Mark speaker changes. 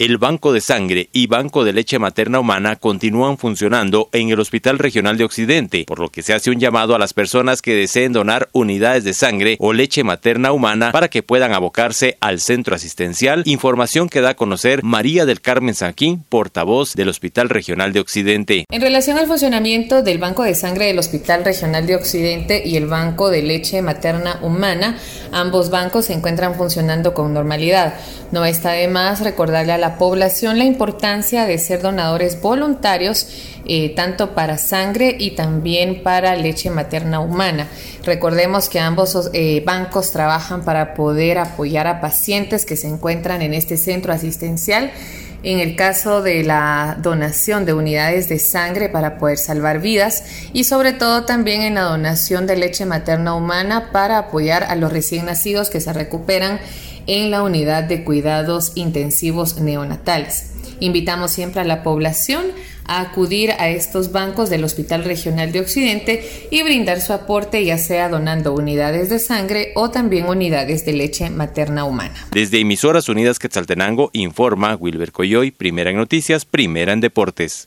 Speaker 1: El Banco de Sangre y Banco de Leche Materna Humana continúan funcionando en el Hospital Regional de Occidente, por lo que se hace un llamado a las personas que deseen donar unidades de sangre o leche materna humana para que puedan abocarse al centro asistencial, información que da a conocer María del Carmen Sanquín, portavoz del Hospital Regional de Occidente.
Speaker 2: En relación al funcionamiento del Banco de Sangre del Hospital Regional de Occidente y el Banco de Leche Materna Humana, ambos bancos se encuentran funcionando con normalidad. No está de más recordarle a la población la importancia de ser donadores voluntarios, eh, tanto para sangre y también para leche materna humana. Recordemos que ambos eh, bancos trabajan para poder apoyar a pacientes que se encuentran en este centro asistencial en el caso de la donación de unidades de sangre para poder salvar vidas y sobre todo también en la donación de leche materna humana para apoyar a los recién nacidos que se recuperan en la unidad de cuidados intensivos neonatales. Invitamos siempre a la población a acudir a estos bancos del Hospital Regional de Occidente y brindar su aporte ya sea donando unidades de sangre o también unidades de leche materna humana.
Speaker 1: Desde Emisoras Unidas Quetzaltenango informa Wilber Coyoy, primera en noticias, primera en deportes.